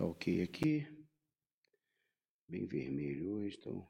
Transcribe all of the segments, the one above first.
Tá ok aqui. Bem vermelho hoje, então.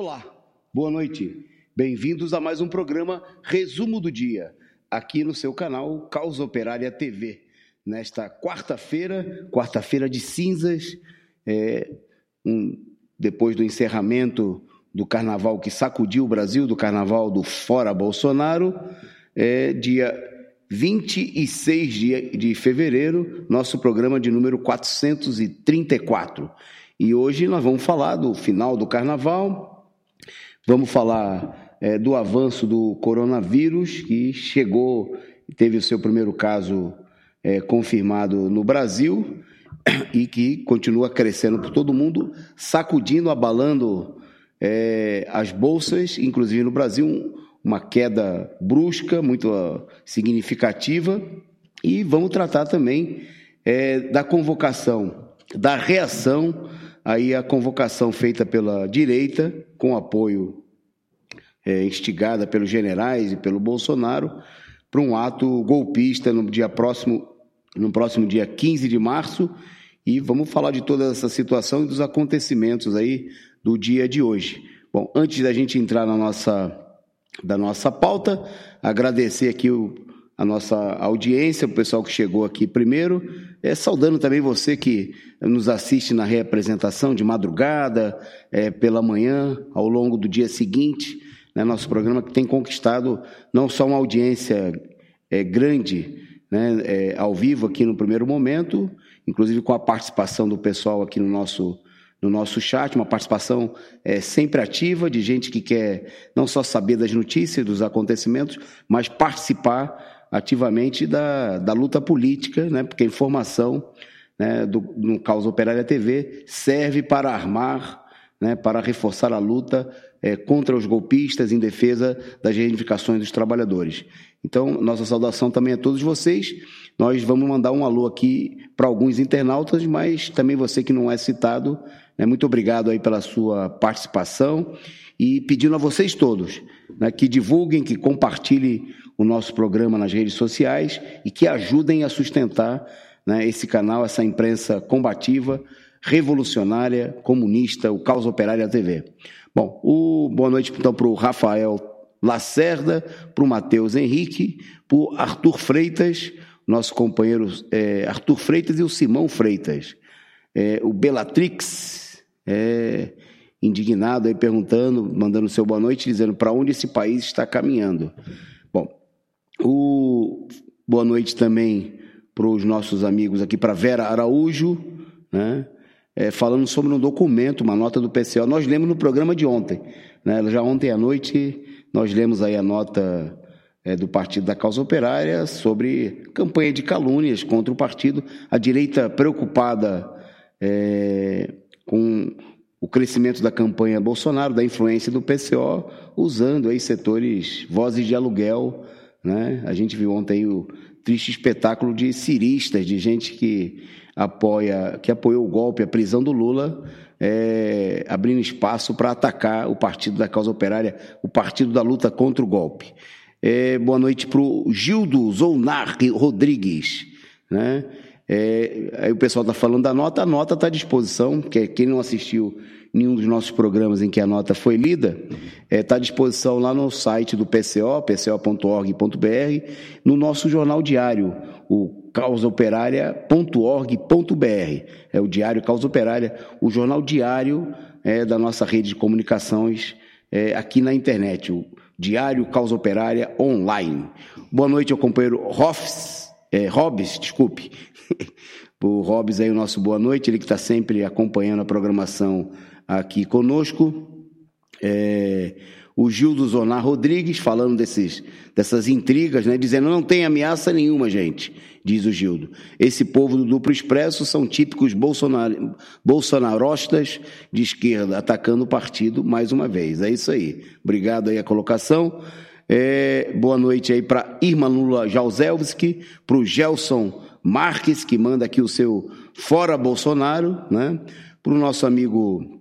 Olá, boa noite. Bem-vindos a mais um programa Resumo do Dia, aqui no seu canal Causa Operária TV. Nesta quarta-feira, quarta-feira de cinzas, é, um, depois do encerramento do carnaval que sacudiu o Brasil, do carnaval do Fora Bolsonaro, é, dia 26 de, de fevereiro, nosso programa de número 434. E hoje nós vamos falar do final do carnaval, Vamos falar é, do avanço do coronavírus, que chegou, teve o seu primeiro caso é, confirmado no Brasil e que continua crescendo por todo mundo, sacudindo, abalando é, as bolsas, inclusive no Brasil, uma queda brusca, muito uh, significativa. E vamos tratar também é, da convocação, da reação aí a convocação feita pela direita, com apoio é, instigada pelos generais e pelo Bolsonaro, para um ato golpista no dia próximo, no próximo dia 15 de março, e vamos falar de toda essa situação e dos acontecimentos aí do dia de hoje. Bom, antes da gente entrar na nossa, da nossa pauta, agradecer aqui o, a nossa audiência, o pessoal que chegou aqui primeiro, é, saudando também você que nos assiste na reapresentação de madrugada, é, pela manhã, ao longo do dia seguinte, né, nosso programa que tem conquistado não só uma audiência é, grande, né, é, ao vivo aqui no primeiro momento, inclusive com a participação do pessoal aqui no nosso no nosso chat, uma participação é, sempre ativa de gente que quer não só saber das notícias, dos acontecimentos, mas participar ativamente da, da luta política, né? porque a informação né, do, no Causa Operária TV, serve para armar, né, para reforçar a luta é, contra os golpistas em defesa das reivindicações dos trabalhadores. Então, nossa saudação também a todos vocês. Nós vamos mandar um alô aqui para alguns internautas, mas também você que não é citado, né, muito obrigado aí pela sua participação e pedindo a vocês todos né, que divulguem, que compartilhem o nosso programa nas redes sociais e que ajudem a sustentar né, esse canal, essa imprensa combativa, revolucionária, comunista, o Caos Operária TV. Bom, o, boa noite então para o Rafael Lacerda, para o Matheus Henrique, para o Arthur Freitas, nosso companheiro é, Arthur Freitas e o Simão Freitas. É, o Bellatrix, é, indignado aí perguntando, mandando seu boa noite, dizendo para onde esse país está caminhando. O boa noite também para os nossos amigos aqui, para Vera Araújo, né? É, falando sobre um documento, uma nota do PCO. Nós lemos no programa de ontem, né? já ontem à noite nós lemos aí a nota é, do Partido da Causa Operária sobre campanha de calúnias contra o partido, a direita preocupada é, com o crescimento da campanha Bolsonaro, da influência do PCO, usando aí setores, vozes de aluguel, né? A gente viu ontem o triste espetáculo de ciristas, de gente que apoia, que apoiou o golpe, a prisão do Lula, é, abrindo espaço para atacar o Partido da Causa Operária, o Partido da Luta contra o Golpe. É, boa noite para o Gildo Zounar Rodrigues, né? É, aí o pessoal está falando da nota, a nota está à disposição, que quem não assistiu nenhum dos nossos programas em que a nota foi lida, está é, tá à disposição lá no site do PCO, pco.org.br, no nosso jornal diário, o causaoperária.org.br. É o diário Causa Operária, o jornal diário é, da nossa rede de comunicações é, aqui na internet, o Diário Causa Operária Online. Boa noite ao companheiro Hoffs, é, Hobbes, desculpe, o Robes aí o nosso boa noite, ele que está sempre acompanhando a programação aqui conosco. É, o Gildo Zonar Rodrigues falando desses, dessas intrigas, né, dizendo não tem ameaça nenhuma, gente, diz o Gildo. Esse povo do duplo expresso são típicos bolsonar, bolsonarostas de esquerda, atacando o partido mais uma vez. É isso aí. Obrigado aí a colocação. É, boa noite aí para Irma Lula Jalzelski, para o Gelson Marques, que manda aqui o seu Fora Bolsonaro, né? Para o nosso amigo,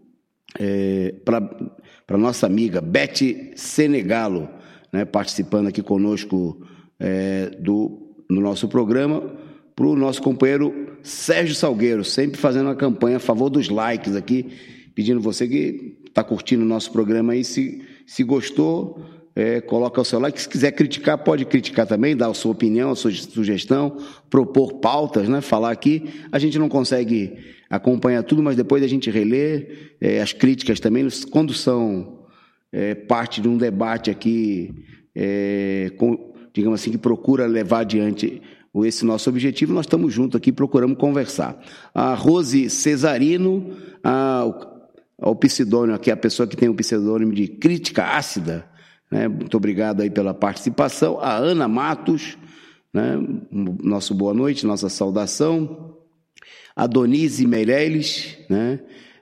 é, para nossa amiga Beth Senegalo, né? participando aqui conosco é, do, no nosso programa, para o nosso companheiro Sérgio Salgueiro, sempre fazendo uma campanha a favor dos likes aqui, pedindo você que está curtindo o nosso programa aí, se, se gostou, é, coloca o seu like. Se quiser criticar, pode criticar também, dar a sua opinião, a sua sugestão, propor pautas, né? Falar aqui. A gente não consegue acompanhar tudo, mas depois a gente relê é, as críticas também, quando são é, parte de um debate aqui, é, com, digamos assim, que procura levar adiante esse nosso objetivo, nós estamos juntos aqui, procuramos conversar. A Rose Cesarino, a, o pseudônimo aqui, a pessoa que tem o pseudônimo de crítica ácida, né? Muito obrigado aí pela participação. A Ana Matos, né? nosso boa noite, nossa saudação. A Donise Meirelles, né?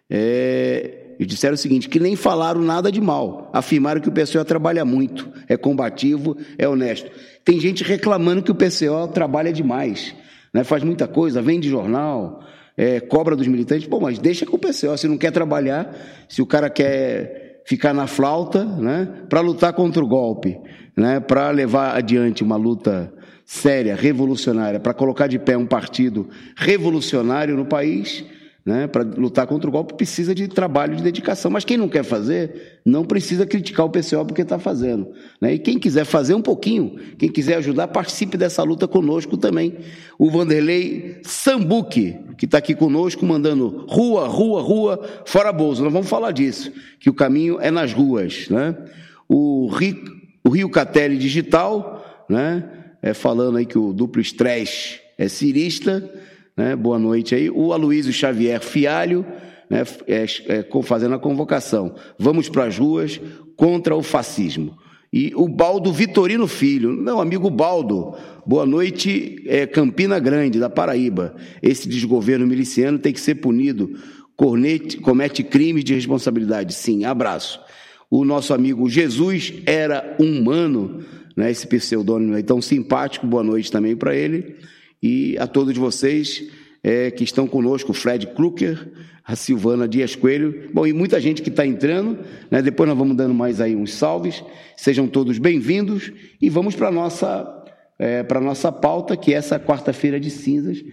É, disseram o seguinte, que nem falaram nada de mal. Afirmaram que o PCO trabalha muito, é combativo, é honesto. Tem gente reclamando que o PCO trabalha demais, né? faz muita coisa, vende jornal, é, cobra dos militantes. Pô, mas deixa com o PCO, se não quer trabalhar, se o cara quer ficar na flauta, né, para lutar contra o golpe, né, para levar adiante uma luta séria, revolucionária, para colocar de pé um partido revolucionário no país, né, para lutar contra o golpe, precisa de trabalho, de dedicação. Mas quem não quer fazer, não precisa criticar o PCO porque está fazendo. Né? E quem quiser fazer um pouquinho, quem quiser ajudar, participe dessa luta conosco também. O Vanderlei Sambuque, que está aqui conosco, mandando rua, rua, rua, fora bolso. Nós vamos falar disso, que o caminho é nas ruas. Né? O, Rio, o Rio Catelli Digital, né? É, falando aí que o duplo estresse é cirista, né? Boa noite aí. O Aloysio Xavier Fialho, né? é, é, fazendo a convocação. Vamos para as ruas contra o fascismo. E o Baldo Vitorino Filho, meu amigo Baldo, boa noite, é, Campina Grande, da Paraíba. Esse desgoverno miliciano tem que ser punido. Cornete, comete crime de responsabilidade. Sim, abraço. O nosso amigo Jesus era humano, né, esse pseudônimo aí tão simpático, boa noite também para ele. E a todos vocês é, que estão conosco, Fred Kruker, a Silvana Dias Coelho, bom, e muita gente que está entrando, né? depois nós vamos dando mais aí uns salves, sejam todos bem-vindos e vamos para a nossa, é, para nossa pauta, que é essa quarta-feira de cinzas.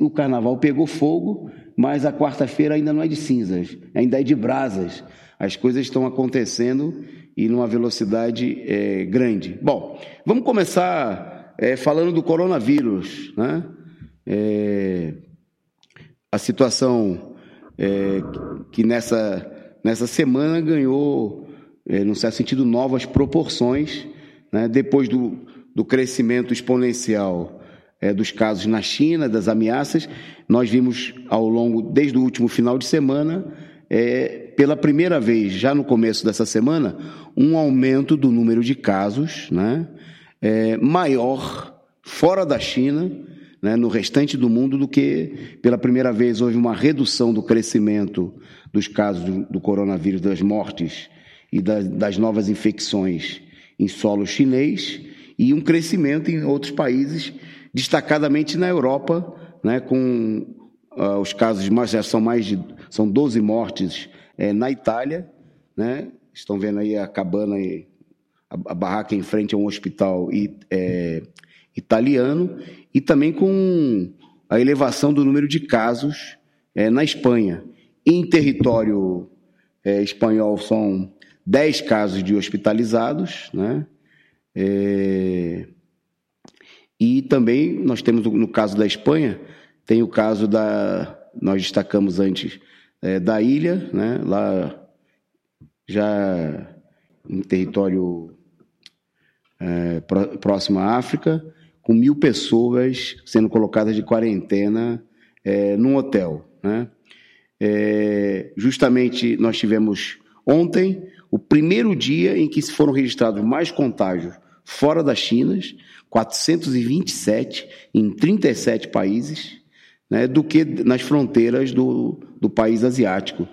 O carnaval pegou fogo, mas a quarta-feira ainda não é de cinzas, ainda é de brasas. As coisas estão acontecendo e numa velocidade é, grande. Bom, vamos começar é, falando do coronavírus, né? É, a situação é, que nessa, nessa semana ganhou, é, no certo sentido, novas proporções, né? depois do, do crescimento exponencial é, dos casos na China, das ameaças, nós vimos ao longo, desde o último final de semana, é, pela primeira vez, já no começo dessa semana, um aumento do número de casos né, é, maior fora da China né, no restante do mundo do que pela primeira vez houve uma redução do crescimento dos casos do, do coronavírus, das mortes e da, das novas infecções em solo chinês e um crescimento em outros países, destacadamente na Europa, né, com uh, os casos mais já são mais de são 12 mortes é, na Itália, né? Estão vendo aí a cabana e a, barraca em frente a um hospital é, italiano e também com a elevação do número de casos é, na Espanha. Em território é, espanhol são 10 casos de hospitalizados, né? É, e também nós temos, no caso da Espanha, tem o caso da. Nós destacamos antes é, da ilha, né? lá já em território é, próximo à África, com mil pessoas sendo colocadas de quarentena é, num hotel. Né? É, justamente nós tivemos ontem o primeiro dia em que foram registrados mais contágios fora das Chinas, 427 em 37 países, né, do que nas fronteiras do, do país asiático.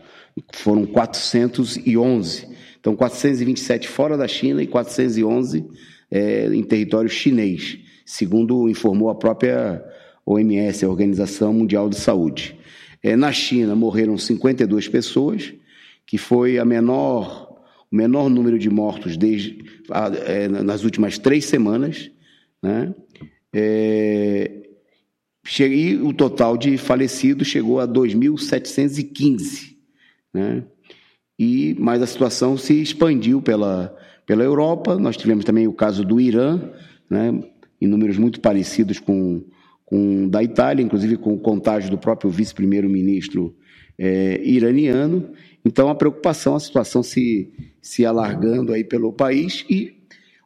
Foram 411. Então, 427 fora da China e 411 é, em território chinês segundo informou a própria OMS, a Organização Mundial de Saúde. É, na China morreram 52 pessoas, que foi a menor, o menor número de mortos desde, a, é, nas últimas três semanas. Né? É, e o total de falecidos chegou a 2.715. Né? E, mas a situação se expandiu pela, pela Europa. Nós tivemos também o caso do Irã, né? em números muito parecidos com, com da Itália, inclusive com o contágio do próprio vice-primeiro-ministro é, iraniano. Então, a preocupação, a situação se, se alargando aí pelo país. E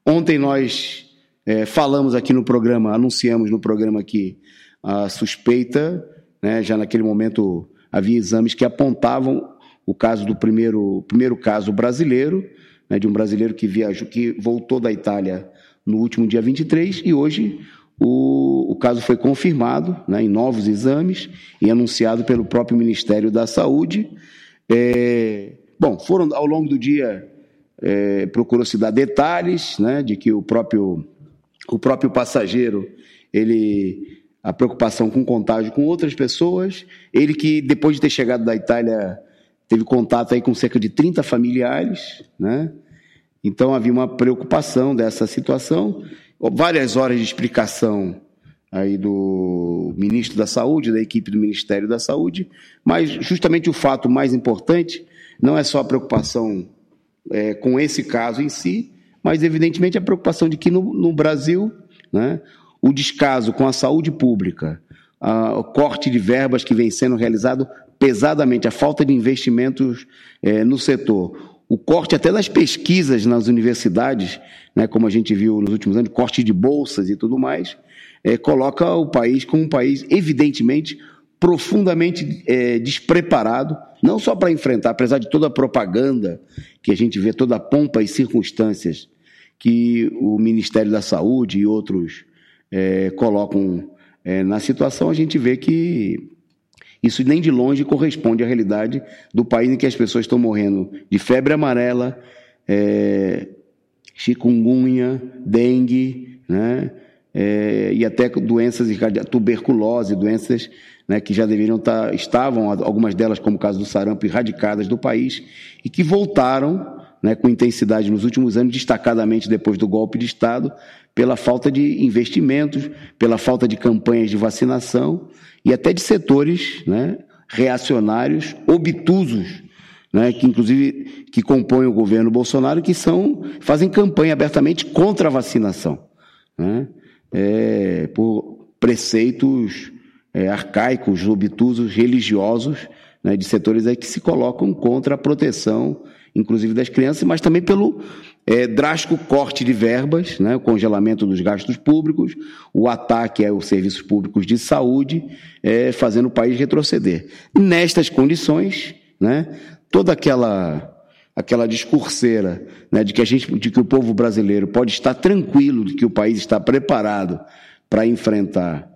ontem nós é, falamos aqui no programa, anunciamos no programa aqui a suspeita, né, já naquele momento havia exames que apontavam o caso do primeiro, primeiro caso brasileiro, né, de um brasileiro que viajou, que voltou da Itália no último dia 23 e hoje o, o caso foi confirmado né, em novos exames e anunciado pelo próprio Ministério da Saúde. É, bom, foram ao longo do dia é, procurou-se dar detalhes né, de que o próprio, o próprio passageiro ele a preocupação com contágio com outras pessoas, ele que depois de ter chegado da Itália teve contato aí com cerca de 30 familiares, né? Então havia uma preocupação dessa situação, várias horas de explicação aí do ministro da Saúde, da equipe do Ministério da Saúde, mas justamente o fato mais importante não é só a preocupação é, com esse caso em si, mas evidentemente a preocupação de que no, no Brasil, né, o descaso com a saúde pública, a, o corte de verbas que vem sendo realizado pesadamente, a falta de investimentos é, no setor, o corte até das pesquisas nas universidades, né, como a gente viu nos últimos anos, corte de bolsas e tudo mais, é, coloca o país como um país, evidentemente, profundamente é, despreparado, não só para enfrentar, apesar de toda a propaganda que a gente vê, toda a pompa e circunstâncias que o Ministério da Saúde e outros é, colocam é, na situação, a gente vê que isso nem de longe corresponde à realidade do país em que as pessoas estão morrendo de febre amarela, é, chikungunya, dengue, né? É, e até doenças, tuberculose, doenças né, que já deveriam estar, tá, estavam, algumas delas, como o caso do sarampo, erradicadas do país, e que voltaram né, com intensidade nos últimos anos, destacadamente depois do golpe de Estado, pela falta de investimentos, pela falta de campanhas de vacinação e até de setores né, reacionários, obtusos, né, que inclusive que compõem o governo Bolsonaro, que são fazem campanha abertamente contra a vacinação, né, é, por preceitos é, arcaicos, obtusos, religiosos, né, de setores aí que se colocam contra a proteção, inclusive das crianças, mas também pelo é, drástico corte de verbas, né, o congelamento dos gastos públicos, o ataque aos serviços públicos de saúde, é, fazendo o país retroceder. Nestas condições, né, toda aquela aquela discurseira né, de que a gente, de que o povo brasileiro pode estar tranquilo, de que o país está preparado para enfrentar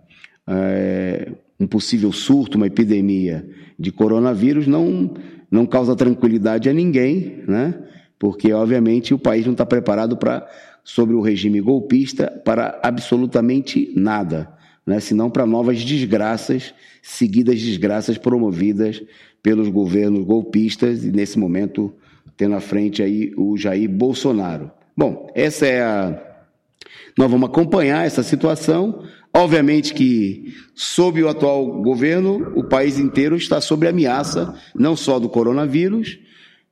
é, um possível surto, uma epidemia de coronavírus, não não causa tranquilidade a ninguém, né? Porque obviamente o país não está preparado para sobre o regime golpista para absolutamente nada, né? senão para novas desgraças, seguidas desgraças promovidas pelos governos golpistas e nesse momento tendo à frente aí o Jair Bolsonaro. Bom, essa é a nós vamos acompanhar essa situação. Obviamente que, sob o atual governo, o país inteiro está sob ameaça, não só do coronavírus,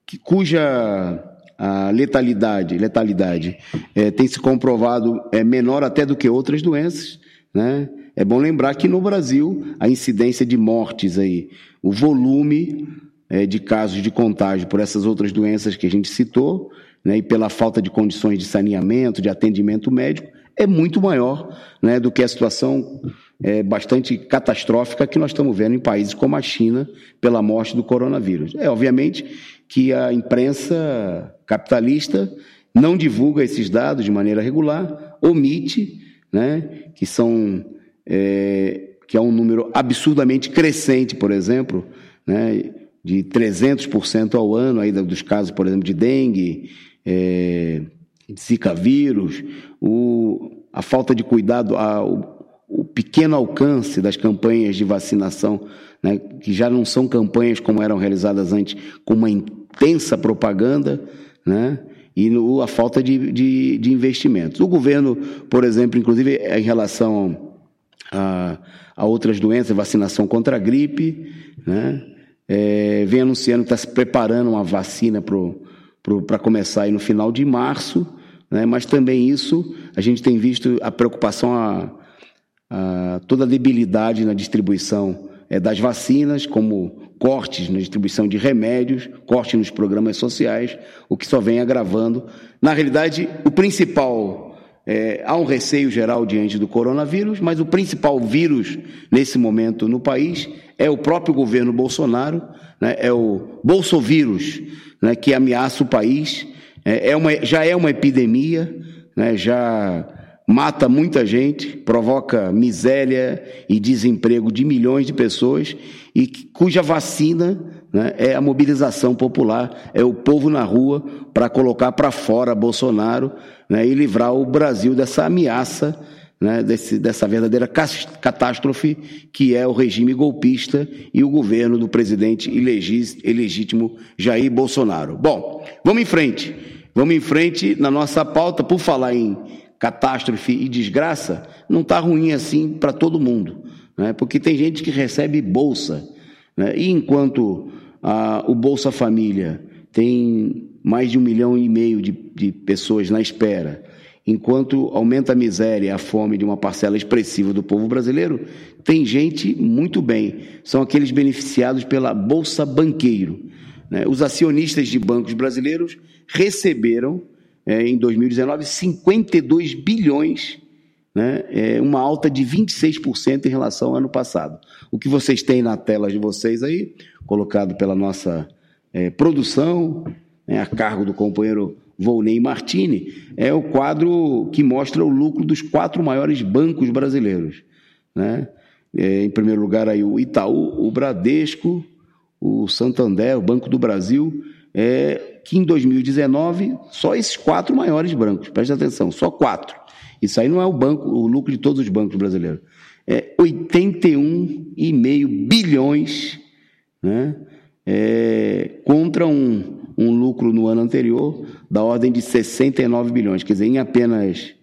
que, cuja a letalidade, letalidade é, tem se comprovado é menor até do que outras doenças, né? É bom lembrar que no Brasil a incidência de mortes aí, o volume é, de casos de contágio por essas outras doenças que a gente citou, né, e pela falta de condições de saneamento, de atendimento médico, é muito maior né, do que a situação é, bastante catastrófica que nós estamos vendo em países como a China pela morte do coronavírus. É obviamente que a imprensa capitalista não divulga esses dados de maneira regular, omite, né, que são é, que é um número absurdamente crescente, por exemplo, né, de 300% ao ano aí dos casos, por exemplo, de dengue, é, Zika vírus, o, a falta de cuidado, a, o, pequeno alcance das campanhas de vacinação, né, que já não são campanhas como eram realizadas antes, com uma intensa propaganda, né, e no, a falta de, de, de, investimentos. O governo, por exemplo, inclusive em relação a, a outras doenças, vacinação contra a gripe, né, é, vem anunciando que está se preparando uma vacina para começar aí no final de março, né? mas também isso a gente tem visto a preocupação, a, a toda a debilidade na distribuição é, das vacinas, como cortes na distribuição de remédios, cortes nos programas sociais, o que só vem agravando. Na realidade, o principal. É, há um receio geral diante do coronavírus, mas o principal vírus nesse momento no país é o próprio governo Bolsonaro, né, é o bolsovírus, né, que ameaça o país. É, é uma, já é uma epidemia, né, já mata muita gente, provoca miséria e desemprego de milhões de pessoas e cuja vacina né, é a mobilização popular, é o povo na rua para colocar para fora Bolsonaro né, e livrar o Brasil dessa ameaça né, desse, dessa verdadeira catástrofe que é o regime golpista e o governo do presidente ilegítimo Jair Bolsonaro. Bom, vamos em frente. Vamos em frente na nossa pauta, por falar em catástrofe e desgraça, não está ruim assim para todo mundo, né? porque tem gente que recebe bolsa, né? e enquanto a, o Bolsa Família tem mais de um milhão e meio de, de pessoas na espera, enquanto aumenta a miséria e a fome de uma parcela expressiva do povo brasileiro, tem gente muito bem. São aqueles beneficiados pela Bolsa Banqueiro. Né? Os acionistas de bancos brasileiros receberam, é, em 2019, 52 bilhões, né? é, uma alta de 26% em relação ao ano passado. O que vocês têm na tela de vocês aí, colocado pela nossa é, produção, né, a cargo do companheiro Volney Martini, é o quadro que mostra o lucro dos quatro maiores bancos brasileiros. Né? É, em primeiro lugar, aí, o Itaú, o Bradesco, o Santander, o Banco do Brasil, é, que em 2019, só esses quatro maiores bancos, preste atenção, só quatro. Isso aí não é o banco, o lucro de todos os bancos brasileiros. É 81,5 bilhões né, é, contra um, um lucro no ano anterior da ordem de 69 bilhões. Quer dizer, em apenas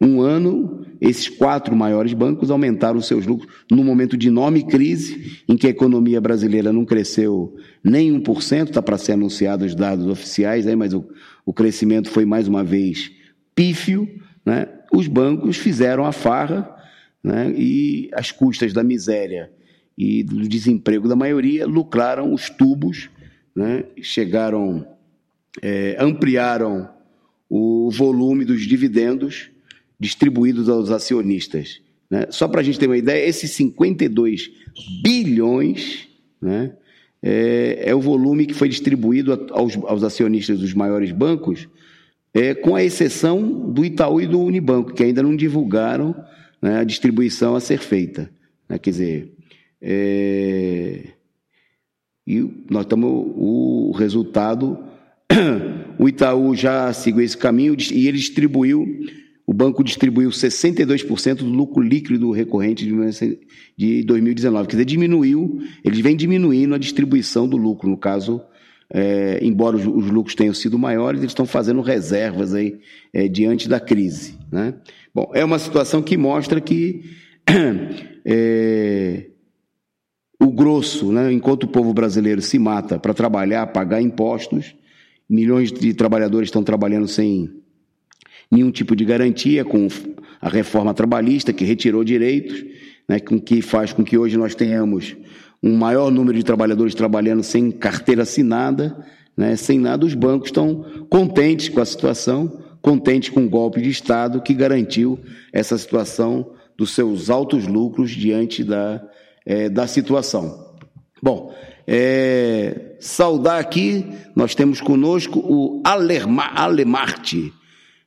um ano, esses quatro maiores bancos aumentaram seus lucros num momento de enorme crise, em que a economia brasileira não cresceu nem 1%, está para ser anunciado os dados oficiais, aí, mas o, o crescimento foi mais uma vez pífio. Né? Os bancos fizeram a farra né? e, às custas da miséria e do desemprego da maioria, lucraram os tubos, né? chegaram, é, ampliaram o volume dos dividendos distribuídos aos acionistas. Né? Só para a gente ter uma ideia, esses 52 bilhões né, é, é, o volume que foi distribuído aos, aos acionistas dos maiores bancos, é, com a exceção do Itaú e do Unibanco, que ainda não divulgaram né, a distribuição a ser feita. Né? Quer dizer, é, e nós estamos. O resultado. O Itaú já seguiu esse caminho e ele distribuiu o banco distribuiu 62% do lucro líquido recorrente de 2019. Quer dizer, diminuiu, eles vêm diminuindo a distribuição do lucro. No caso, é, embora os, os, lucros tenham sido maiores, eles estão fazendo reservas aí é, diante da crise. Né? Bom, é uma situação que mostra que é, o grosso, né, enquanto o povo brasileiro se mata para trabalhar, pagar impostos, milhões de trabalhadores estão trabalhando sem nenhum tipo de garantia com a reforma trabalhista, que retirou direitos, né, com que faz com que hoje nós tenhamos um maior número de trabalhadores trabalhando sem carteira assinada, né, sem nada. Os bancos estão contentes com a situação, contentes com o golpe de Estado que garantiu essa situação dos seus altos lucros diante da, é, da situação. Bom, é, saudar aqui, nós temos conosco o Alemarte,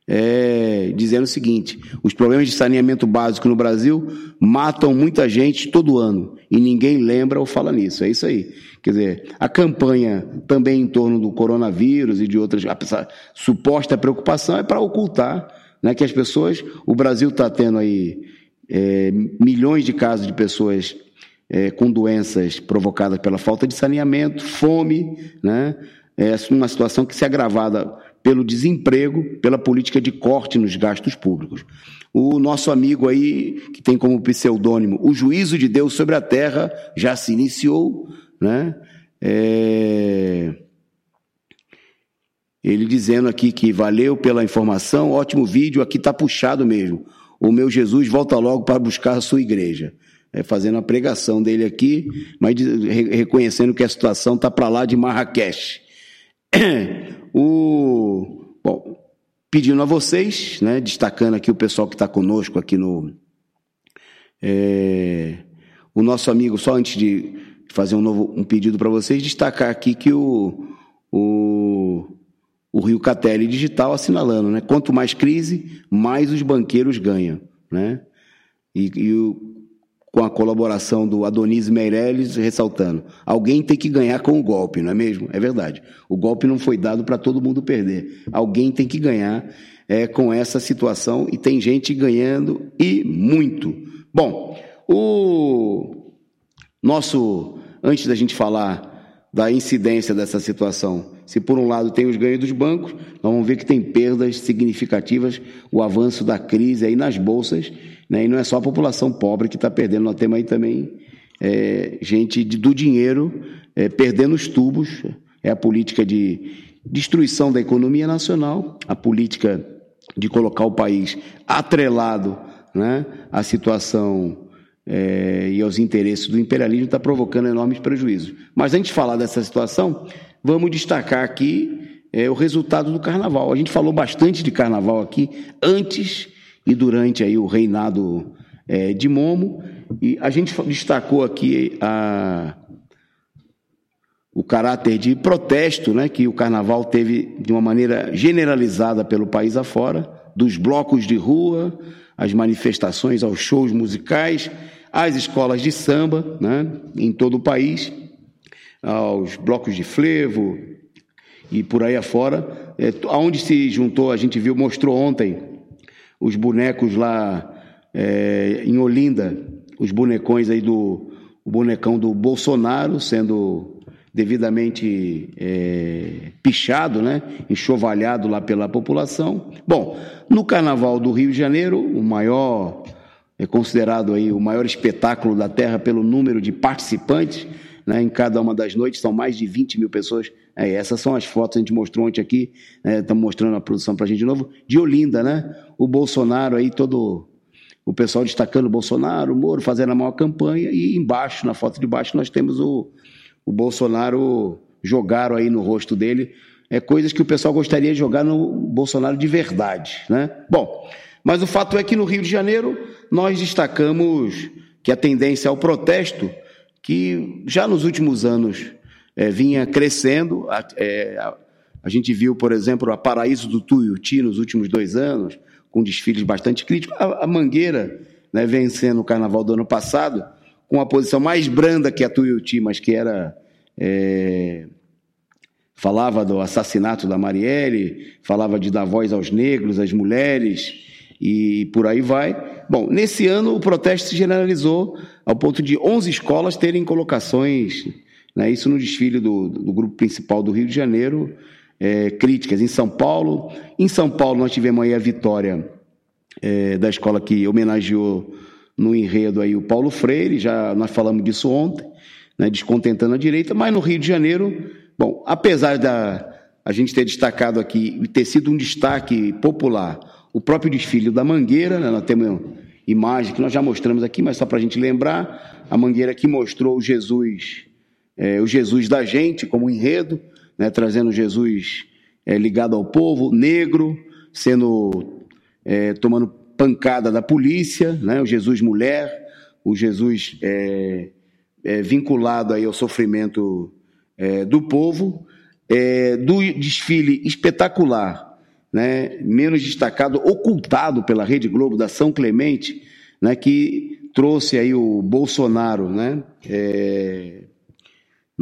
é, dizendo o seguinte: os problemas de saneamento básico no Brasil matam muita gente todo ano e ninguém lembra ou fala nisso. É isso aí. Quer dizer, a campanha também em torno do coronavírus e de outras, a suposta preocupação é para ocultar né, que as pessoas, o Brasil está tendo aí é, milhões de casos de pessoas é, com doenças provocadas pela falta de saneamento, fome, né? É uma situação que se agravada pelo desemprego, pela política de corte nos gastos públicos. O nosso amigo aí, que tem como pseudônimo o juízo de Deus sobre a terra, já se iniciou, né? É... Ele dizendo aqui que valeu pela informação, ótimo vídeo, aqui está puxado mesmo. O meu Jesus volta logo para buscar a sua igreja. É, fazendo a pregação dele aqui, mas reconhecendo que a situação está para lá de Marrakech. O, bom, pedindo a vocês, né, destacando aqui o pessoal que está conosco aqui no. É, o nosso amigo, só antes de fazer um novo um pedido para vocês, destacar aqui que o, o, o Rio Catelli Digital assinalando, né? Quanto mais crise, mais os banqueiros ganham, né? E, e o, com a colaboração do Adonis Meirelles, ressaltando: alguém tem que ganhar com o golpe, não é mesmo? É verdade. O golpe não foi dado para todo mundo perder. Alguém tem que ganhar é, com essa situação e tem gente ganhando e muito. Bom, o nosso, antes da gente falar da incidência dessa situação, se por um lado tem os ganhos dos bancos, vamos ver que tem perdas significativas, o avanço da crise aí nas bolsas né? E não é só a população pobre que está perdendo, nós temos aí também é, gente de, do dinheiro é, perdendo os tubos. É a política de destruição da economia nacional, a política de colocar o país atrelado né, à situação é, e aos interesses do imperialismo está provocando enormes prejuízos. Mas antes de falar dessa situação, vamos destacar aqui é, o resultado do carnaval. A gente falou bastante de carnaval aqui antes e durante aí o reinado é, de Momo. E a gente destacou aqui a, o caráter de protesto né, que o carnaval teve de uma maneira generalizada pelo país afora, dos blocos de rua, as manifestações, aos shows musicais, às escolas de samba né, em todo o país, aos blocos de frevo e por aí afora. É, aonde se juntou, a gente viu, mostrou ontem os bonecos lá é, em Olinda, os bonecões aí do o bonecão do Bolsonaro sendo devidamente é, pichado, né, enxovalhado lá pela população. Bom, no Carnaval do Rio de Janeiro, o maior é considerado aí o maior espetáculo da Terra pelo número de participantes, né, em cada uma das noites são mais de 20 mil pessoas. É, essas são as fotos que a gente mostrou ontem aqui, estamos né, mostrando a produção para a gente de novo, de Olinda, né? O Bolsonaro aí todo o pessoal destacando o Bolsonaro, o Moro fazendo a maior campanha, e embaixo, na foto de baixo, nós temos o, o Bolsonaro jogaram aí no rosto dele, é coisas que o pessoal gostaria de jogar no Bolsonaro de verdade, né? Bom, mas o fato é que no Rio de Janeiro nós destacamos que a tendência ao protesto, que já nos últimos anos é, vinha crescendo, a, é, a, a gente viu, por exemplo, a Paraíso do Tuiuti nos últimos dois anos, com desfiles bastante críticos. A, a Mangueira, né, vencendo o carnaval do ano passado, com uma posição mais branda que a Tuiuti, mas que era. É, falava do assassinato da Marielle, falava de dar voz aos negros, às mulheres e por aí vai. Bom, nesse ano o protesto se generalizou ao ponto de 11 escolas terem colocações, né, isso no desfile do, do grupo principal do Rio de Janeiro, é, críticas em São Paulo. Em São Paulo nós tivemos aí a vitória é, da escola que homenageou no enredo aí o Paulo Freire, já nós falamos disso ontem, né, descontentando a direita, mas no Rio de Janeiro, bom, apesar da a gente ter destacado aqui e ter sido um destaque popular, o próprio desfile da Mangueira, né, nós temos imagem que nós já mostramos aqui, mas só para a gente lembrar, a Mangueira que mostrou Jesus, é, o Jesus da gente como enredo, né, trazendo Jesus é, ligado ao povo, negro, sendo é, tomando pancada da polícia, né, o Jesus mulher, o Jesus é, é vinculado aí ao sofrimento é, do povo, é, do desfile espetacular, né, menos destacado, ocultado pela Rede Globo da São Clemente, né, que trouxe aí o Bolsonaro, né,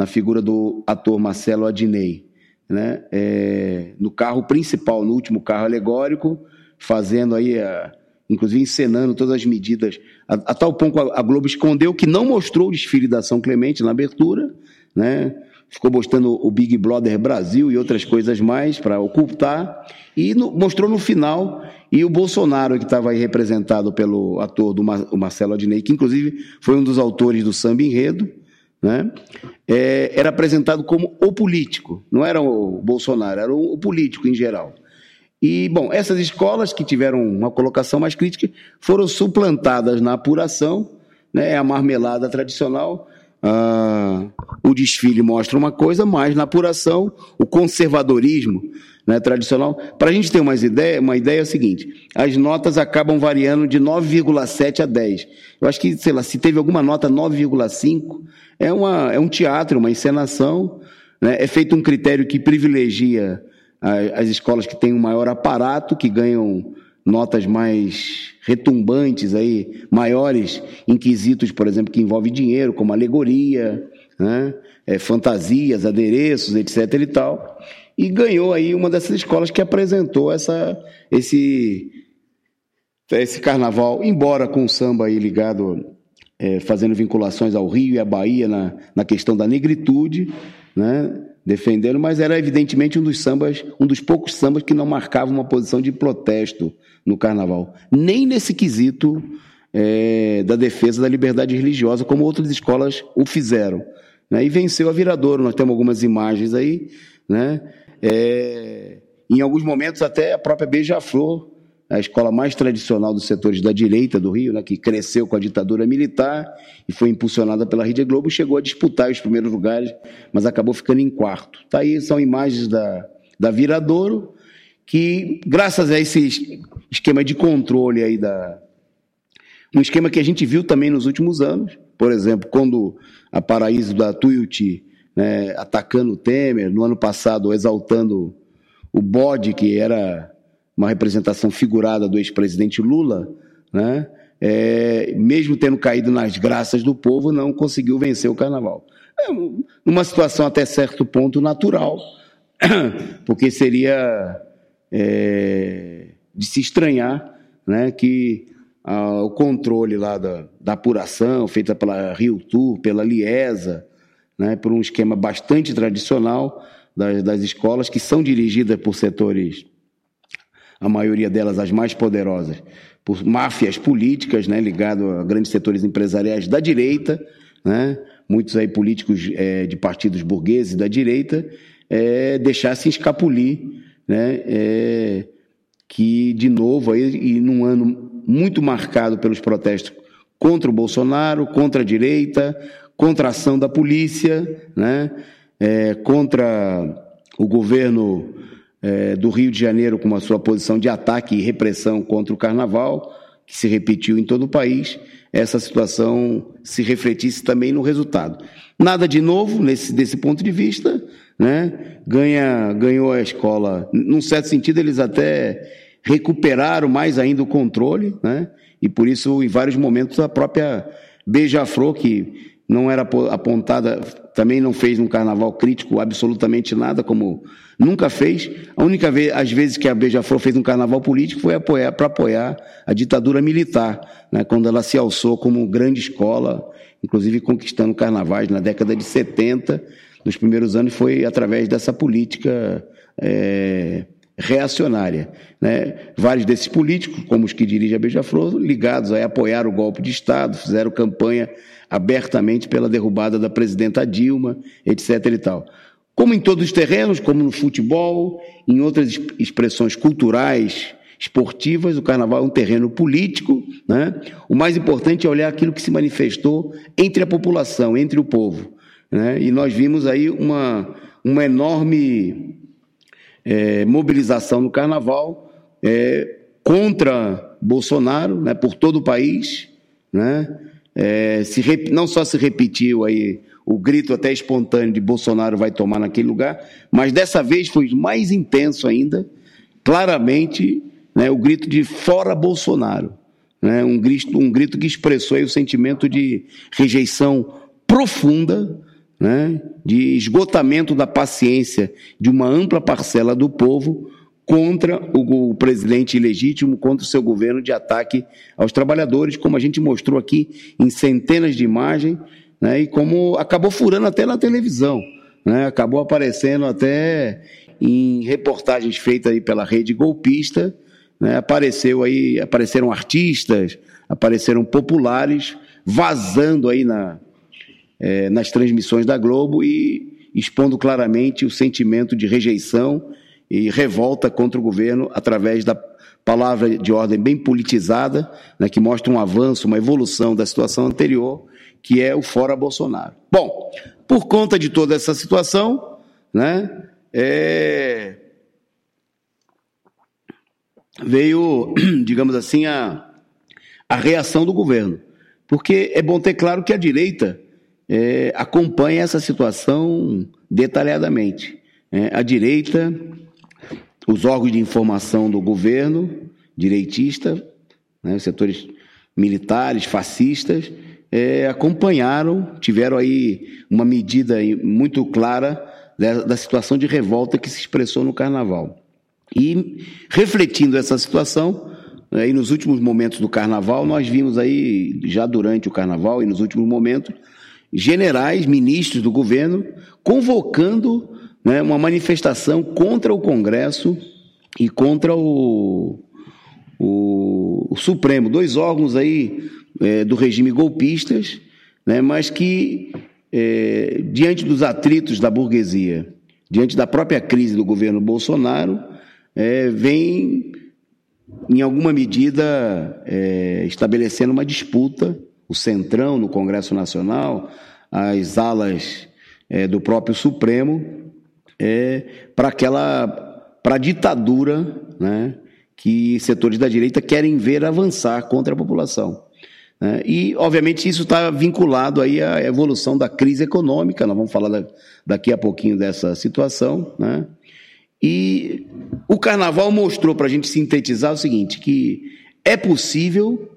na figura do ator Marcelo Adnei, né? É, no carro principal, no último carro alegórico, fazendo aí, a, inclusive encenando todas as medidas, a, a tal ponto a, a, Globo escondeu que não mostrou o desfile da São Clemente na abertura, né? ficou mostrando o Big Brother Brasil e outras coisas mais para ocultar, e no, mostrou no final, e o Bolsonaro, que estava aí representado pelo ator do Mar, Marcelo Adnei, que inclusive foi um dos autores do Samba Enredo, né? É, era apresentado como o político, não era o Bolsonaro, era o, político em geral. E, bom, essas escolas que tiveram uma colocação mais crítica foram suplantadas na apuração, né, é a marmelada tradicional. Ah, o desfile mostra uma coisa, mas na apuração, o conservadorismo né, tradicional. Para a gente ter uma ideia, uma ideia é a seguinte: as notas acabam variando de 9,7 a 10. Eu acho que, sei lá, se teve alguma nota 9,5, é, uma, é um teatro, uma encenação. Né, é feito um critério que privilegia as escolas que têm um maior aparato, que ganham notas mais retumbantes aí, maiores em quesitos, por exemplo, que envolve dinheiro, como alegoria, né? É, fantasias, adereços, etc. e tal e ganhou aí uma dessas escolas que apresentou essa, esse, esse carnaval, embora com o samba aí ligado, é, fazendo vinculações ao Rio e à Bahia na, na questão da negritude, né, defendendo, mas era evidentemente um dos sambas, um dos poucos sambas que não marcava uma posição de protesto no carnaval, nem nesse quesito é, da defesa da liberdade religiosa, como outras escolas o fizeram. Né, e venceu a Viradouro, nós temos algumas imagens aí, né? É, em alguns momentos, até a própria Beija-Flor, a escola mais tradicional dos setores da direita do Rio, né, que cresceu com a ditadura militar e foi impulsionada pela Rede Globo, chegou a disputar os primeiros lugares, mas acabou ficando em quarto. Tá aí são imagens da, da Viradouro, que graças a esse esquema de controle aí da um esquema que a gente viu também nos últimos anos, por exemplo, quando a Paraíso da Tuiuti né, atacando o Temer, no ano passado exaltando o bode, que era uma representação figurada do ex-presidente Lula, né, é, mesmo tendo caído nas graças do povo, não conseguiu vencer o carnaval. É uma situação até certo ponto natural, porque seria é, de se estranhar né, que ah, o controle lá da, da apuração, feita pela Rio Tour, pela Liesa, né, por um esquema bastante tradicional das, das escolas, que são dirigidas por setores, a maioria delas as mais poderosas, por máfias políticas, né, ligado a grandes setores empresariais da direita, né, muitos aí políticos é, de partidos burgueses da direita, é, deixassem escapulir, né, é, que de novo aí, e num ano muito marcado pelos protestos contra o Bolsonaro, contra a direita, contra a ação da polícia, né, é, contra o governo é, do Rio de Janeiro com a sua posição de ataque e repressão contra o Carnaval, que se repetiu em todo o país, essa situação se refletisse também no resultado. Nada de novo nesse desse ponto de vista, né? Ganha, ganhou a escola. Num certo sentido, eles até recuperaram mais ainda o controle, né? E por isso, em vários momentos, a própria Beija-Flor, que não era apontada, também não fez no carnaval crítico absolutamente nada, como Nunca fez. A única vez, às vezes que a Beija-Flor fez um carnaval político foi apoiar para apoiar a ditadura militar, né, quando ela se alçou como grande escola, inclusive conquistando carnavais na década de 70. Nos primeiros anos foi através dessa política é, reacionária. Né? Vários desses políticos, como os que dirigem a Beija-Flor, ligados a apoiar o golpe de Estado, fizeram campanha abertamente pela derrubada da presidenta Dilma, etc. e tal. Como em todos os terrenos, como no futebol, em outras expressões culturais, esportivas, o carnaval é um terreno político. Né? O mais importante é olhar aquilo que se manifestou entre a população, entre o povo. Né? E nós vimos aí uma, uma enorme é, mobilização no carnaval é, contra Bolsonaro, né, por todo o país. Né? É, se, não só se repetiu aí o grito até espontâneo de Bolsonaro vai tomar naquele lugar, mas dessa vez foi mais intenso ainda, claramente, né, o grito de fora Bolsonaro. Né, um, grito, um grito que expressou o sentimento de rejeição profunda, né, de esgotamento da paciência de uma ampla parcela do povo contra o, presidente ilegítimo, contra o seu governo de ataque aos trabalhadores, como a gente mostrou aqui em centenas de imagens né, e como acabou furando até na televisão, né, acabou aparecendo até em reportagens feitas aí pela rede golpista, né, apareceu aí, apareceram artistas, apareceram populares vazando aí na, é, nas transmissões da Globo e expondo claramente o sentimento de rejeição e revolta contra o governo através da palavra de ordem bem politizada, né, que mostra um avanço, uma evolução da situação anterior que é o fora Bolsonaro. Bom, por conta de toda essa situação, né, é, veio, digamos assim, a, a reação do governo. Porque é bom ter claro que a direita é, acompanha essa situação detalhadamente. É, a direita, os órgãos de informação do governo, direitista, né, os setores militares, fascistas, é, acompanharam, tiveram aí uma medida muito clara da, da situação de revolta que se expressou no Carnaval. E refletindo essa situação, aí nos últimos momentos do Carnaval, nós vimos aí, já durante o Carnaval e nos últimos momentos, generais, ministros do governo, convocando né, uma manifestação contra o Congresso e contra o, o, o Supremo, dois órgãos aí é, do regime golpistas, né, mas que, é, diante dos atritos da burguesia, diante da própria crise do governo Bolsonaro, é, vem, em alguma medida, é, estabelecendo uma disputa, o Centrão no Congresso Nacional, as alas é, do próprio Supremo, é, para aquela para a ditadura né, que setores da direita querem ver avançar contra a população. Né? E, obviamente, isso está vinculado aí à evolução da crise econômica, nós vamos falar da, daqui a pouquinho dessa situação. Né? E o carnaval mostrou para a gente sintetizar o seguinte: que é possível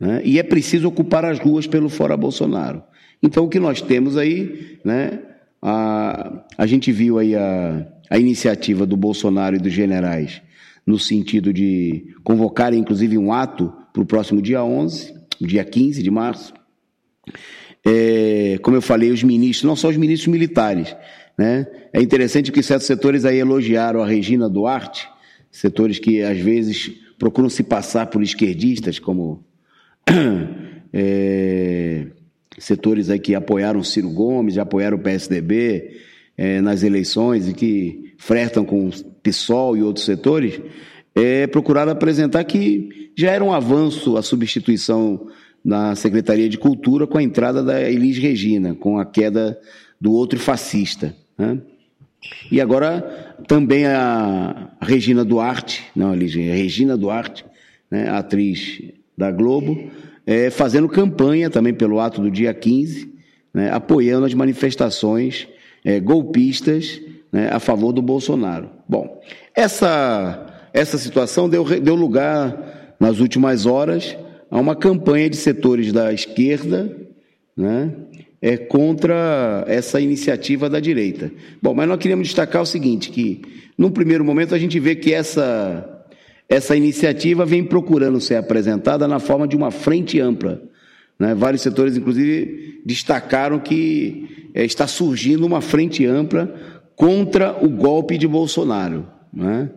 né, e é preciso ocupar as ruas pelo Fora Bolsonaro. Então, o que nós temos aí, né, a, a gente viu aí a, a iniciativa do Bolsonaro e dos generais no sentido de convocarem, inclusive, um ato para o próximo dia 11, dia 15 de março. É, como eu falei, os ministros, não só os ministros militares, né? É interessante que certos setores aí elogiaram a Regina Duarte, setores que às vezes procuram se passar por esquerdistas, como é, setores aí que apoiaram Ciro Gomes, já apoiaram o PSDB é, nas eleições e que flertam com o PSOL e outros setores, é, procuraram apresentar que já era um avanço a substituição na Secretaria de Cultura com a entrada da Elis Regina, com a queda do outro fascista. Né? E agora também a Regina Duarte, não, Elis, Regina Duarte, né, atriz da Globo, é, fazendo campanha também pelo ato do dia 15, né, apoiando as manifestações é, golpistas né, a favor do Bolsonaro. Bom, essa essa situação deu, deu lugar, nas últimas horas, a uma campanha de setores da esquerda né, é, contra essa iniciativa da direita. Bom, mas nós queríamos destacar o seguinte, que num primeiro momento a gente vê que essa, essa iniciativa vem procurando ser apresentada na forma de uma frente ampla. Né? Vários setores, inclusive, destacaram que é, está surgindo uma frente ampla contra o golpe de Bolsonaro. Né?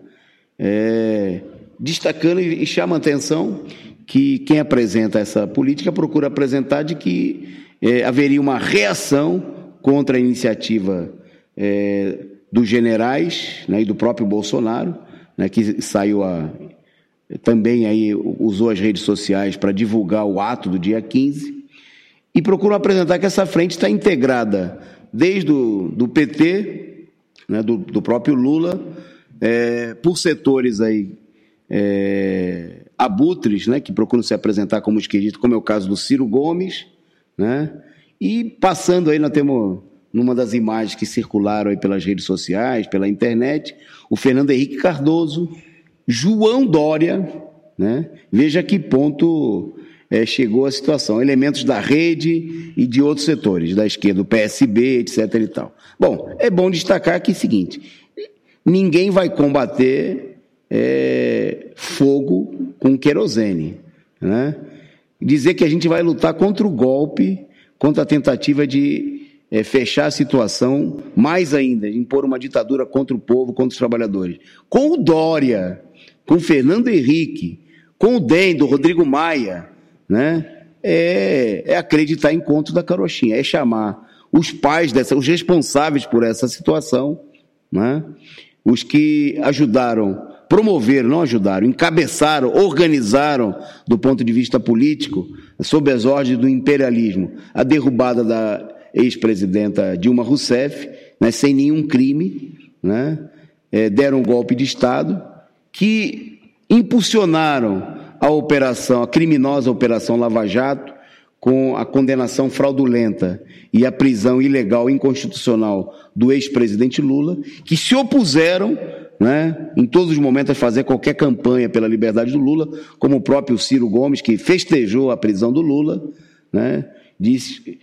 é, destacando e chama a atenção que quem apresenta essa política procura apresentar de que é, haveria uma reação contra a iniciativa dos generais né, e do próprio Bolsonaro, né, que saiu a, também aí usou as redes sociais para divulgar o ato do dia 15 e procuram apresentar que essa frente está integrada desde o do PT, né, do, do próprio Lula, é, por setores aí é, abutres, né, que procuram se apresentar como esquerdistas, como é o caso do Ciro Gomes, né, e passando aí, nós temos numa das imagens que circularam aí pelas redes sociais, pela internet, o Fernando Henrique Cardoso, João Dória, né, veja que ponto é, chegou a situação, elementos da rede e de outros setores, da esquerda, do PSB, etc e tal. Bom, é bom destacar aqui o seguinte, Ninguém vai combater é, fogo com querosene. Né? Dizer que a gente vai lutar contra o golpe, contra a tentativa de é, fechar a situação, mais ainda, impor uma ditadura contra o povo, contra os trabalhadores. Com o Dória, com o Fernando Henrique, com o DEM, do Rodrigo Maia, né? É, é acreditar em conto da carochinha, é chamar os pais dessa, os responsáveis por essa situação, né? os que ajudaram, promoveram, não ajudaram, encabeçaram, organizaram, do ponto de vista político, sob as ordens do imperialismo, a derrubada da ex-presidenta Dilma Rousseff, né, sem nenhum crime, né, é, deram um golpe de Estado, que impulsionaram a operação, a criminosa operação Lava Jato, com a condenação fraudulenta e a prisão ilegal inconstitucional do ex-presidente Lula, que se opuseram né, em todos os momentos a fazer qualquer campanha pela liberdade do Lula, como o próprio Ciro Gomes, que festejou a prisão do Lula, né,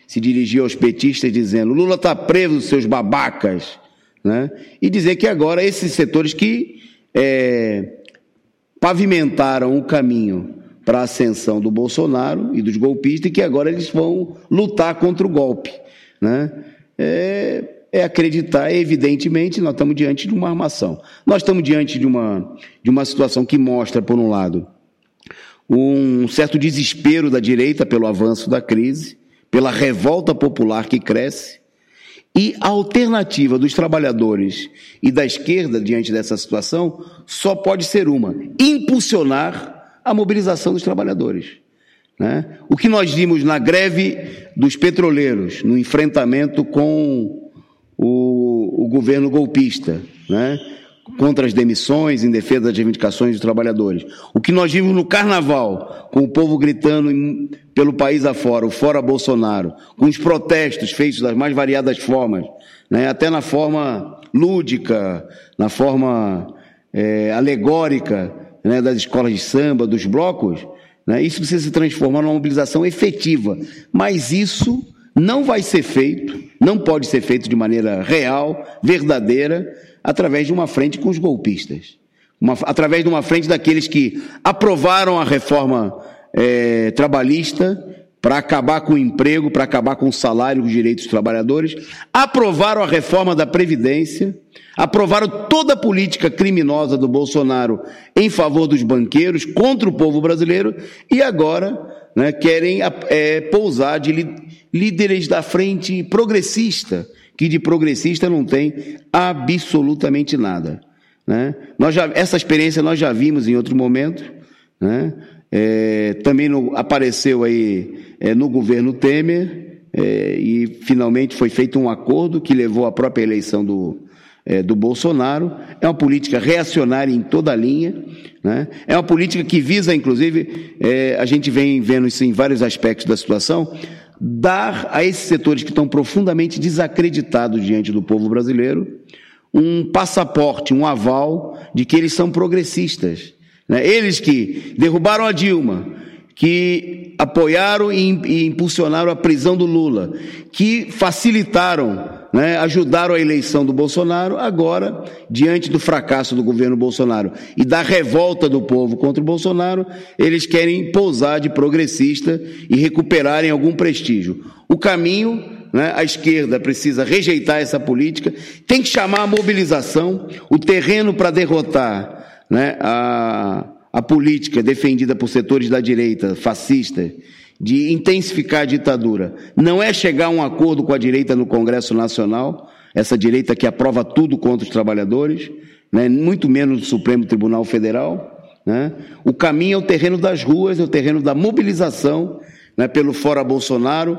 se dirigiu aos petistas dizendo: Lula está preso, seus babacas. Né, e dizer que agora esses setores que é, pavimentaram o caminho para a ascensão do Bolsonaro e dos golpistas e que agora eles vão lutar contra o golpe. Né? É, é acreditar, evidentemente, nós estamos diante de uma armação. Nós estamos diante de uma, de uma situação que mostra, por um lado, um certo desespero da direita pelo avanço da crise, pela revolta popular que cresce, e a alternativa dos trabalhadores e da esquerda diante dessa situação só pode ser uma: impulsionar a mobilização dos trabalhadores. Né? O que nós vimos na greve dos petroleiros, no enfrentamento com o, o governo golpista, né? Contra as demissões, em defesa das reivindicações dos trabalhadores. O que nós vimos no carnaval, com o povo gritando em, pelo país afora, o fora Bolsonaro, com os protestos feitos das mais variadas formas, né, até na forma lúdica, na forma é, alegórica né, das escolas de samba, dos blocos, né, isso precisa se transformar numa mobilização efetiva. Mas isso não vai ser feito, não pode ser feito de maneira real, verdadeira, através de uma frente com os golpistas. Uma, através de uma frente daqueles que aprovaram a reforma é, trabalhista para acabar com o emprego, para acabar com o salário, os direitos dos trabalhadores, aprovaram a reforma da Previdência, aprovaram toda a política criminosa do Bolsonaro em favor dos banqueiros, contra o povo brasileiro, e agora né, querem é, pousar de líderes da frente progressista, que de progressista não tem absolutamente nada. Né? Nós já, essa experiência nós já vimos em outro momento, né? É, também no, apareceu aí é, no governo Temer é, e finalmente foi feito um acordo que levou à própria eleição do, é, do Bolsonaro. É uma política reacionária em toda a linha, né? é uma política que visa, inclusive, é, a gente vem vendo isso em vários aspectos da situação, dar a esses setores que estão profundamente desacreditados diante do povo brasileiro um passaporte, um aval de que eles são progressistas. Né? Eles que derrubaram a Dilma, que apoiaram e, impulsionaram a prisão do Lula, que facilitaram né, ajudaram a eleição do Bolsonaro, agora, diante do fracasso do governo Bolsonaro e da revolta do povo contra o Bolsonaro, eles querem pousar de progressista e recuperarem algum prestígio. O caminho, né, a esquerda precisa rejeitar essa política, tem que chamar a mobilização, o terreno para derrotar né, a, a política defendida por setores da direita, fascista, de intensificar a ditadura não é chegar a um acordo com a direita no Congresso Nacional, essa direita que aprova tudo contra os trabalhadores, né, muito menos no Supremo Tribunal Federal. Né? O caminho é o terreno das ruas, é o terreno da mobilização né, pelo Fora Bolsonaro,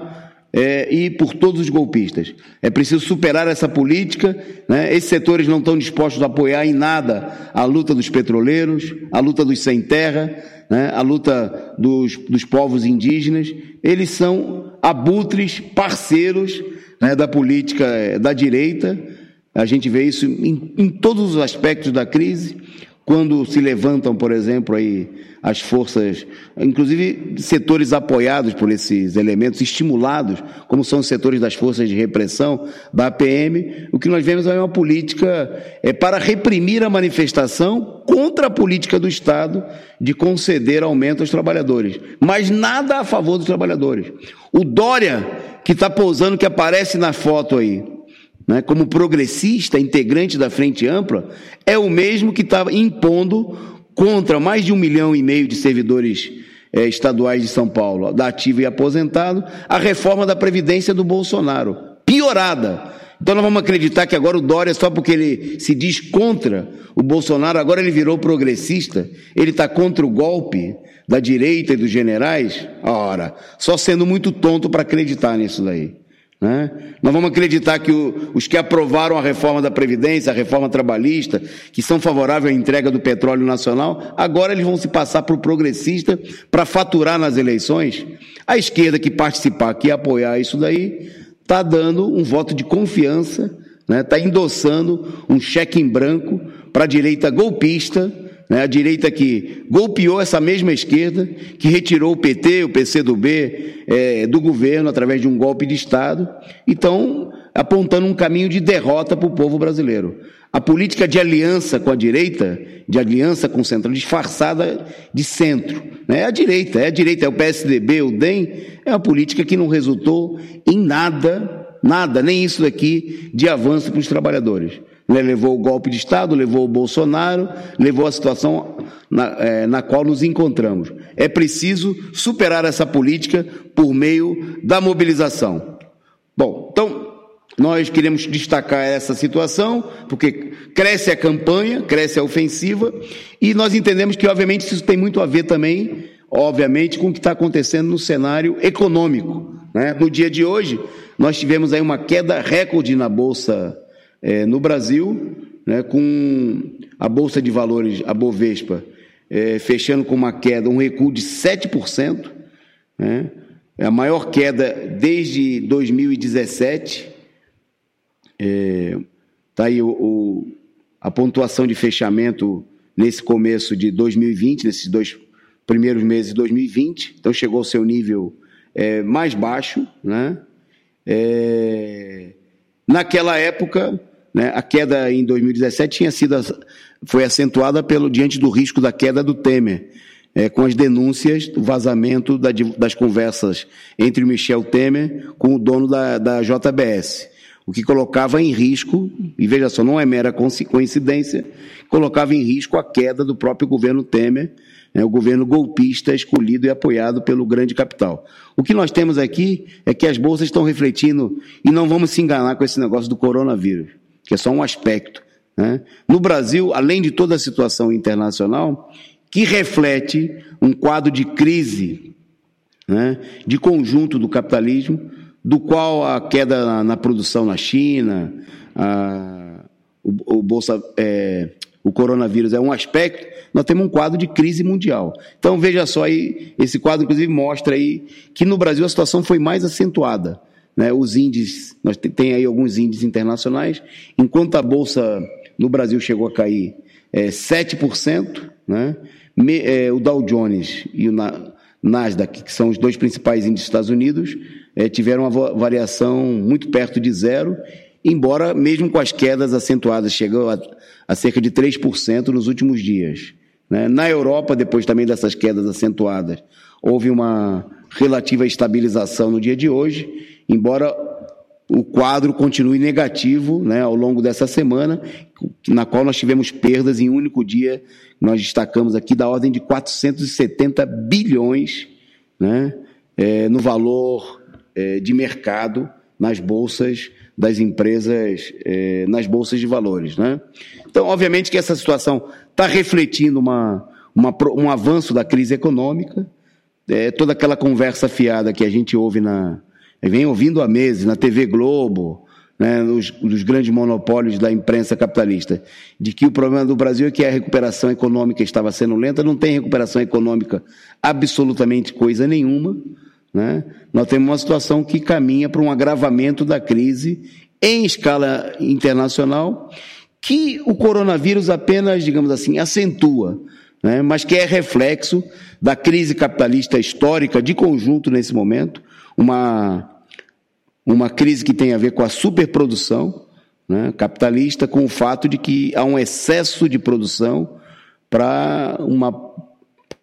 é, e por todos os golpistas. É preciso superar essa política. Né? Esses setores não estão dispostos a apoiar em nada a luta dos petroleiros, a luta dos sem terra, né? a luta dos, dos povos indígenas. Eles são abutres, parceiros né, da política é, da direita. A gente vê isso em, em todos os aspectos da crise quando se levantam, por exemplo, aí as forças, inclusive setores apoiados por esses elementos, estimulados, como são os setores das forças de repressão, da APM, o que nós vemos é uma política é, para reprimir a manifestação contra a política do Estado de conceder aumento aos trabalhadores, mas nada a favor dos trabalhadores. O Dória, que está pousando, que aparece na foto aí, né, como progressista, integrante da Frente Ampla, é o mesmo que está impondo contra mais de um milhão e meio de servidores é, estaduais de São Paulo, da ativo e aposentado, a reforma da Previdência do Bolsonaro, piorada. Então nós vamos acreditar que agora o Dória, só porque ele se diz contra o Bolsonaro, agora ele virou progressista, ele está contra o golpe da direita e dos generais? Ora, só sendo muito tonto para acreditar nisso daí. Né? Nós vamos acreditar que o, os que aprovaram a reforma da Previdência, a reforma trabalhista, que são favoráveis à entrega do petróleo nacional, agora eles vão se passar para o progressista para faturar nas eleições. A esquerda que participar, que apoiar isso daí, está dando um voto de confiança, está né? Tá endossando um cheque em branco para a direita golpista a direita que golpeou essa mesma esquerda, que retirou o PT, o PCdoB é, do governo através de um golpe de Estado, então apontando um caminho de derrota para o povo brasileiro. A política de aliança com a direita, de aliança com o centro, disfarçada de centro, né, é a direita, é a direita, é o PSDB, o DEM, é uma política que não resultou em nada, nada, nem isso daqui, de avanço para os trabalhadores. Né, levou o golpe de Estado, levou o Bolsonaro, levou a situação na, é, na qual nos encontramos. É preciso superar essa política por meio da mobilização. Bom, então, nós queremos destacar essa situação, porque cresce a campanha, cresce a ofensiva, e nós entendemos que, obviamente, isso tem muito a ver também, obviamente, com o que está acontecendo no cenário econômico. Né? No dia de hoje, nós tivemos aí uma queda recorde na Bolsa é, no Brasil, né, com a Bolsa de Valores, a Bovespa, é, fechando com uma queda, um recuo de 7%, né, é a maior queda desde 2017. Está é, tá aí o, o, a pontuação de fechamento nesse começo de 2020, nesses dois primeiros meses de 2020, então chegou ao seu nível é, mais baixo. Né? É, naquela época, né, a queda em 2017 tinha sido foi acentuada pelo diante do risco da queda do Temer, é, com as denúncias do vazamento da, das conversas entre o Michel Temer com o dono da, da JBS, o que colocava em risco, e veja só, não é mera coincidência, colocava em risco a queda do próprio governo Temer, né, o governo golpista escolhido e apoiado pelo grande capital. O que nós temos aqui é que as bolsas estão refletindo, e não vamos se enganar com esse negócio do coronavírus que é só um aspecto. Né? No Brasil, além de toda a situação internacional, que reflete um quadro de crise né, de conjunto do capitalismo, do qual a queda na, na produção na China, a, o, o, bolsa, é, o coronavírus é um aspecto, nós temos um quadro de crise mundial. Então veja só aí, esse quadro inclusive mostra aí que no Brasil a situação foi mais acentuada. Né, os índices, nós tem aí alguns índices internacionais, enquanto a Bolsa no Brasil chegou a cair é, 7%, né, me, é, o Dow Jones e o Na, Nasdaq, que são os dois principais índices dos Estados Unidos, é, tiveram uma variação muito perto de zero, embora mesmo com as quedas acentuadas, chegou a, a cerca de 3% nos últimos dias. Né. Na Europa, depois também dessas quedas acentuadas, houve uma relativa estabilização no dia de hoje, embora o quadro continue negativo né, ao longo dessa semana, na qual nós tivemos perdas em um único dia, nós destacamos aqui da ordem de 470 bilhões né, é, no valor é, de mercado nas bolsas das empresas, é, nas bolsas de valores. Né? Então, obviamente que essa situação está refletindo uma, uma, um avanço da crise econômica, é, toda aquela conversa fiada que a gente ouve na, vem ouvindo há meses na TV Globo, né, nos, nos, grandes monopólios da imprensa capitalista, de que o problema do Brasil é que a recuperação econômica estava sendo lenta, não tem recuperação econômica absolutamente coisa nenhuma. Né? Nós temos uma situação que caminha para um agravamento da crise em escala internacional, que o coronavírus apenas, digamos assim, acentua, né? mas que é reflexo da crise capitalista histórica de conjunto nesse momento, uma uma crise que tem a ver com a superprodução né, capitalista, com o fato de que há um excesso de produção para uma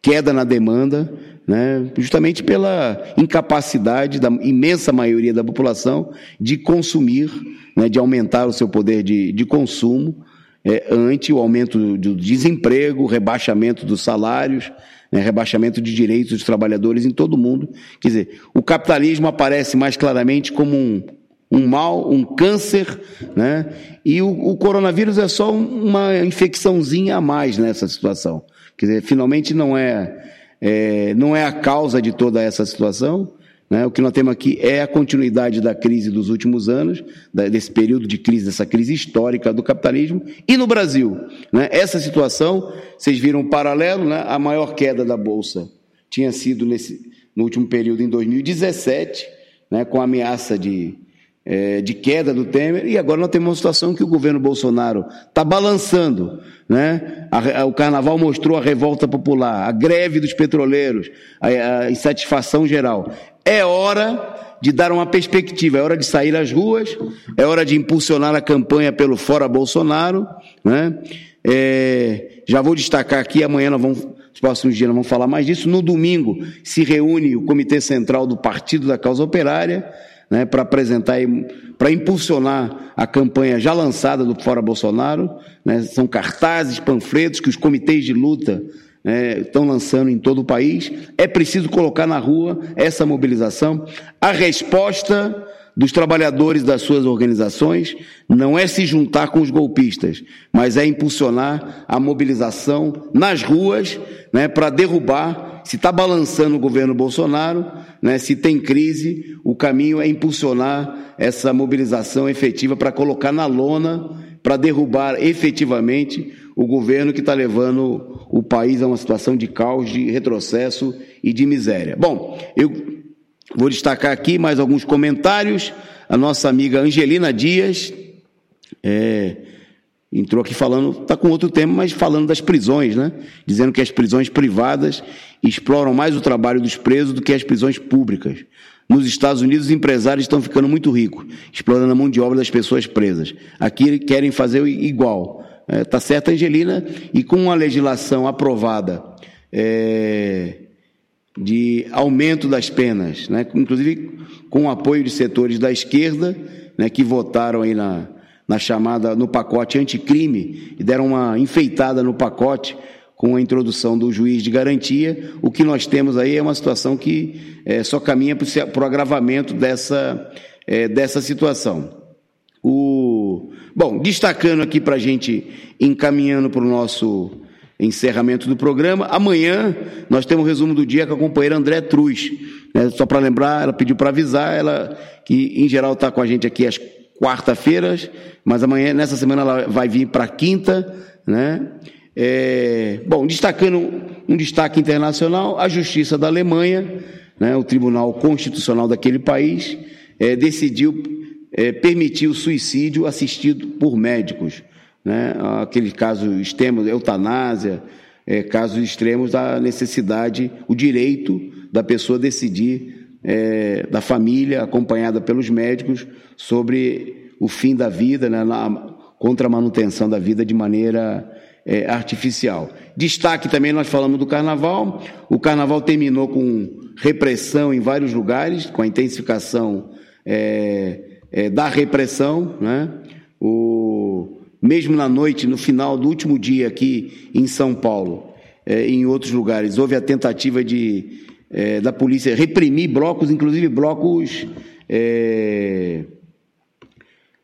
queda na demanda, né, justamente pela incapacidade da imensa maioria da população de consumir, né, de aumentar o seu poder de, de consumo é, ante o aumento do desemprego, rebaixamento dos salários, né, rebaixamento de direitos dos trabalhadores em todo o mundo. Quer dizer, o capitalismo aparece mais claramente como um, um mal, um câncer, né? E o, o, coronavírus é só uma infecçãozinha a mais nessa situação. Quer dizer, finalmente não é, é não é a causa de toda essa situação, né? O que nós temos aqui é a continuidade da crise dos últimos anos, desse período de crise, dessa crise histórica do capitalismo. E no Brasil, né? essa situação, vocês viram um paralelo, né? a maior queda da Bolsa tinha sido nesse, no último período, em 2017, né? com a ameaça de, é, de queda do Temer, e agora nós temos uma situação que o governo Bolsonaro está balançando. Né? A, a, o carnaval mostrou a revolta popular, a greve dos petroleiros, a, a insatisfação geral. É hora de dar uma perspectiva, é hora de sair às ruas, é hora de impulsionar a campanha pelo Fora Bolsonaro. Né? É, já vou destacar aqui, amanhã nós vamos, nos próximos dias nós vamos falar mais disso. No domingo se reúne o Comitê Central do Partido da Causa Operária, né, para apresentar, para impulsionar a campanha já lançada do Fora Bolsonaro. Né? São cartazes, panfletos que os comitês de luta é, estão lançando em todo o país. É preciso colocar na rua essa mobilização. A resposta dos trabalhadores das suas organizações não é se juntar com os golpistas, mas é impulsionar a mobilização nas ruas né, para derrubar. Se está balançando o governo Bolsonaro, né, se tem crise, o caminho é impulsionar essa mobilização efetiva para colocar na lona para derrubar efetivamente o governo que está levando o país a uma situação de caos, de retrocesso e de miséria. Bom, eu vou destacar aqui mais alguns comentários. A nossa amiga Angelina Dias é, entrou aqui falando, está com outro tema, mas falando das prisões, né? Dizendo que as prisões privadas exploram mais o trabalho dos presos do que as prisões públicas. Nos Estados Unidos, os empresários estão ficando muito ricos, explorando a mão de obra das pessoas presas. Aqui querem fazer igual. É, tá Angelina? E com uma legislação aprovada é, de aumento das penas, né? inclusive com o apoio de setores da esquerda, né, que votaram aí na, na chamada, no pacote anticrime, e deram uma enfeitada no pacote com a introdução do juiz de garantia, o que nós temos aí é uma situação que é, só caminha para o agravamento dessa, é, dessa situação. O, bom, destacando aqui para a gente, encaminhando para o nosso encerramento do programa, amanhã nós temos um resumo do dia com a companheira André Truz. Né? Só para lembrar, ela pediu para avisar, ela que em geral está com a gente aqui às quarta-feiras, mas amanhã, nessa semana, ela vai vir para quinta, né? É, bom, destacando um destaque internacional, a Justiça da Alemanha, né, o Tribunal Constitucional daquele país, é, decidiu é, permitir o suicídio assistido por médicos. Né, aquele caso extremo, eutanásia, é, casos extremos da necessidade, o direito da pessoa decidir, é, da família, acompanhada pelos médicos, sobre o fim da vida, né, na, contra a manutenção da vida de maneira é, artificial. Destaque também, nós falamos do carnaval. O carnaval terminou com repressão em vários lugares, com a intensificação é, é, da repressão. Né? O, mesmo na noite, no final do último dia aqui em São Paulo, é, em outros lugares, houve a tentativa de, é, da polícia reprimir blocos, inclusive blocos é,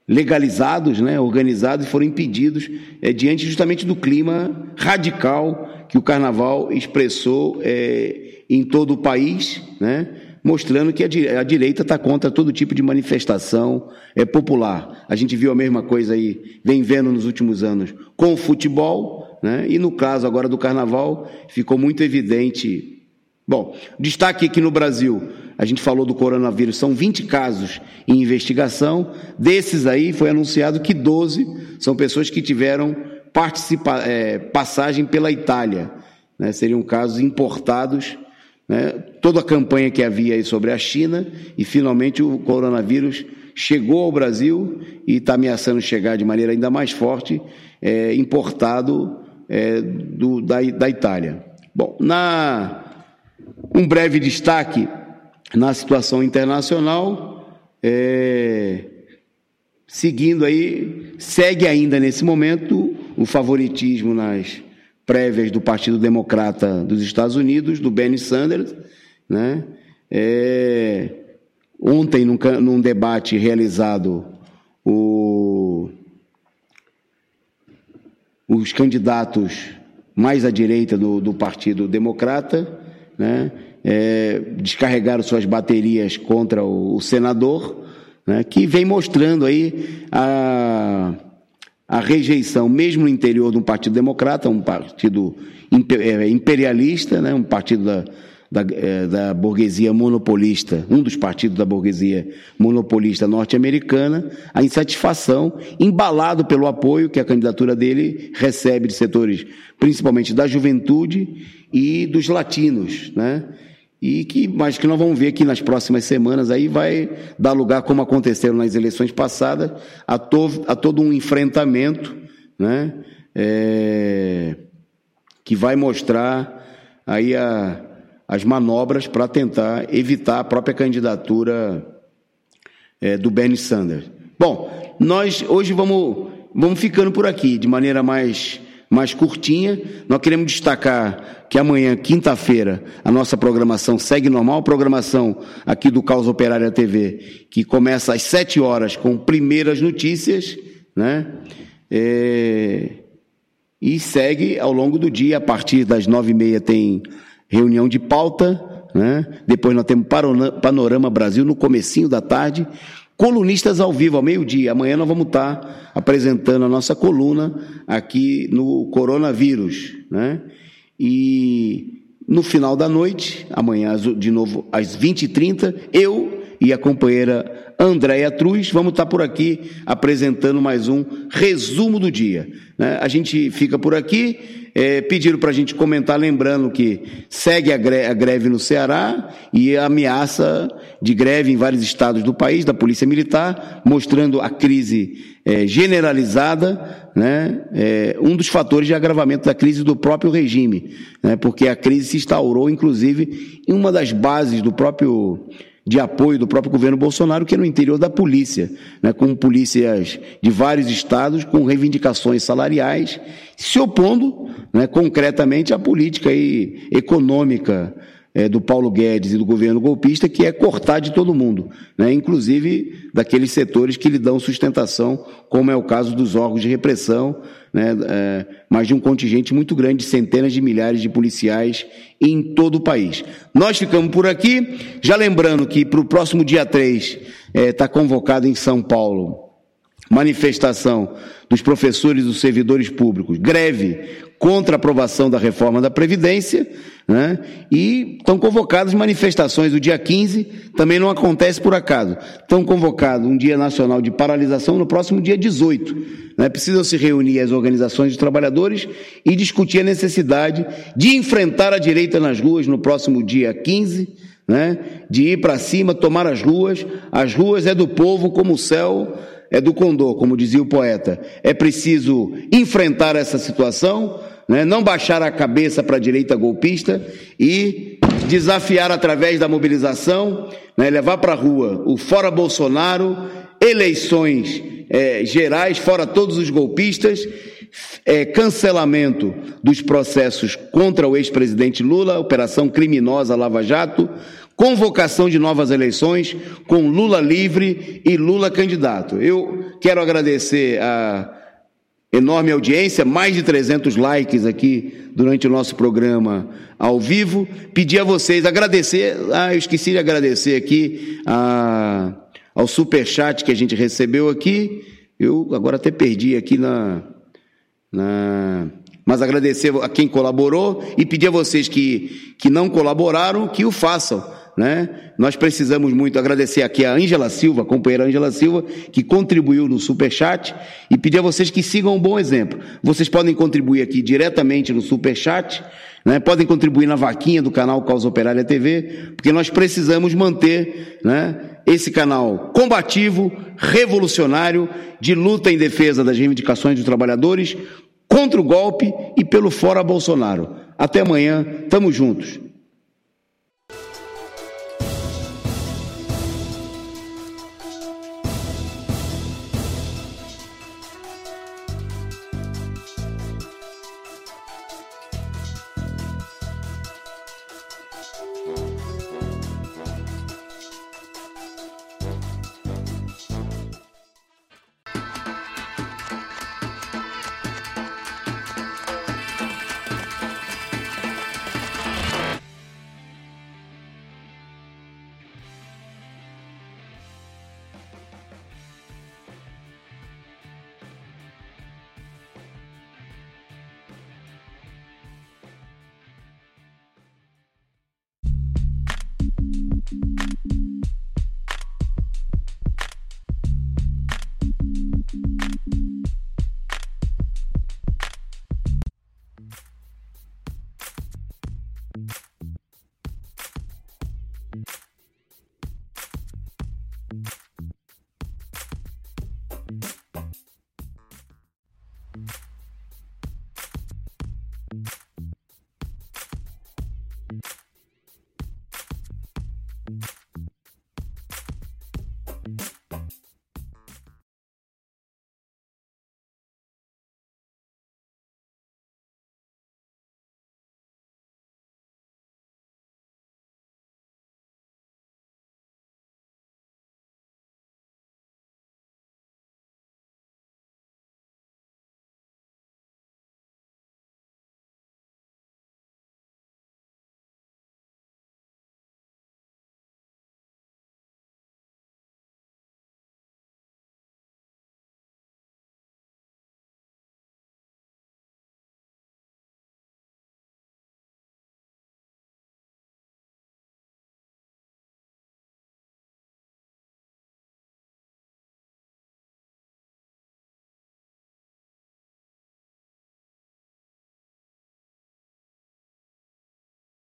legalizados, né, organizados foram impedidos é, diante justamente do clima radical que o carnaval expressou é, em todo o país, né, mostrando que a, direita está contra todo tipo de manifestação é, popular. A gente viu a mesma coisa aí, vem vendo nos últimos anos com o futebol, né, e no caso agora do carnaval ficou muito evidente. Bom, destaque aqui no Brasil a gente falou do coronavírus, são 20 casos em investigação. Desses aí foi anunciado que 12 são pessoas que tiveram participa é, passagem pela Itália. Né? Seriam casos importados. Né? Toda a campanha que havia aí sobre a China e finalmente o coronavírus chegou ao Brasil e está ameaçando chegar de maneira ainda mais forte, é, importado é, do, da, da Itália. Bom, na um breve destaque na situação internacional, é, seguindo aí, segue ainda nesse momento o favoritismo nas prévias do Partido Democrata dos Estados Unidos, do Bernie Sanders, né? É, ontem, num, num, debate realizado, o, os candidatos mais à direita do, do Partido Democrata, né? é, descarregaram suas baterias contra o, o senador, né, que vem mostrando aí a, a rejeição, mesmo no interior de um partido democrata, um partido é, imperialista, né, um partido da, da, é, da, burguesia monopolista, um dos partidos da burguesia monopolista norte-americana, a insatisfação, embalado pelo apoio que a candidatura dele recebe de setores, principalmente da juventude e dos latinos, né? E que, mas que nós vamos ver aqui nas próximas semanas aí vai dar lugar, como aconteceram nas eleições passadas, a, to, a todo um enfrentamento, né, é, que vai mostrar aí a, as manobras para tentar evitar a própria candidatura é, do Bernie Sanders. Bom, nós hoje vamos, vamos ficando por aqui de maneira mais mais curtinha. Nós queremos destacar que amanhã, quinta-feira, a nossa programação segue normal, programação aqui do Caos Operária TV, que começa às sete horas com primeiras notícias, né? É... E segue ao longo do dia, a partir das nove e meia tem reunião de pauta, né? Depois nós temos Panorama Brasil no comecinho da tarde, colunistas ao vivo, ao meio-dia. Amanhã nós vamos estar apresentando a nossa coluna aqui no coronavírus, né? E no final da noite, amanhã de novo às 20h30, eu e a companheira Andréia Truz vamos estar por aqui apresentando mais um resumo do dia. Né? A gente fica por aqui é, pediram para a gente comentar, lembrando que segue a greve, a greve no Ceará e a ameaça de greve em vários estados do país, da Polícia Militar, mostrando a crise é, generalizada, né, é, um dos fatores de agravamento da crise do próprio regime, né, porque a crise se instaurou, inclusive, em uma das bases do próprio de apoio do próprio governo Bolsonaro, que é no interior da polícia, né, com polícias de vários estados com reivindicações salariais, se opondo né, concretamente à política aí, econômica é, do Paulo Guedes e do governo golpista, que é cortar de todo mundo, né, inclusive daqueles setores que lhe dão sustentação, como é o caso dos órgãos de repressão, né, é, mas de um contingente muito grande, de centenas de milhares de policiais em todo o país. Nós ficamos por aqui, já lembrando que para o próximo dia 3 está é, convocado em São Paulo manifestação dos professores e dos servidores públicos, greve contra a aprovação da reforma da Previdência, né? e estão convocadas manifestações o dia 15, também não acontece por acaso. Estão convocados um dia nacional de paralisação no próximo dia 18. Né? Precisam se reunir as organizações de trabalhadores e discutir a necessidade de enfrentar a direita nas ruas no próximo dia 15, né? de ir para cima, tomar as ruas. As ruas é do povo como o céu é do condor, como dizia o poeta. É preciso enfrentar essa situação, né? não baixar a cabeça para a direita golpista e desafiar através da mobilização, né? levar para a rua o fora Bolsonaro, eleições é, gerais, fora todos os golpistas, é, cancelamento dos processos contra o ex-presidente Lula, operação criminosa Lava Jato, convocação de novas eleições com Lula livre e Lula candidato. Eu quero agradecer a enorme audiência, mais de 300 likes aqui durante o nosso programa ao vivo. Pedir a vocês agradecer, ah, eu esqueci de agradecer aqui a, ao super chat que a gente recebeu aqui. Eu agora até perdi aqui na, na mas agradecer a quem colaborou e pedir a vocês que, que não colaboraram que o façam né? Nós precisamos muito agradecer aqui a Ângela Silva, a companheira Ângela Silva, que contribuiu no Superchat e pedir a vocês que sigam um bom exemplo. Vocês podem contribuir aqui diretamente no Superchat, né? podem contribuir na vaquinha do canal Causa Operária TV, porque nós precisamos manter né, esse canal combativo, revolucionário, de luta em defesa das reivindicações dos trabalhadores, contra o golpe e pelo fora Bolsonaro. Até amanhã, tamo juntos.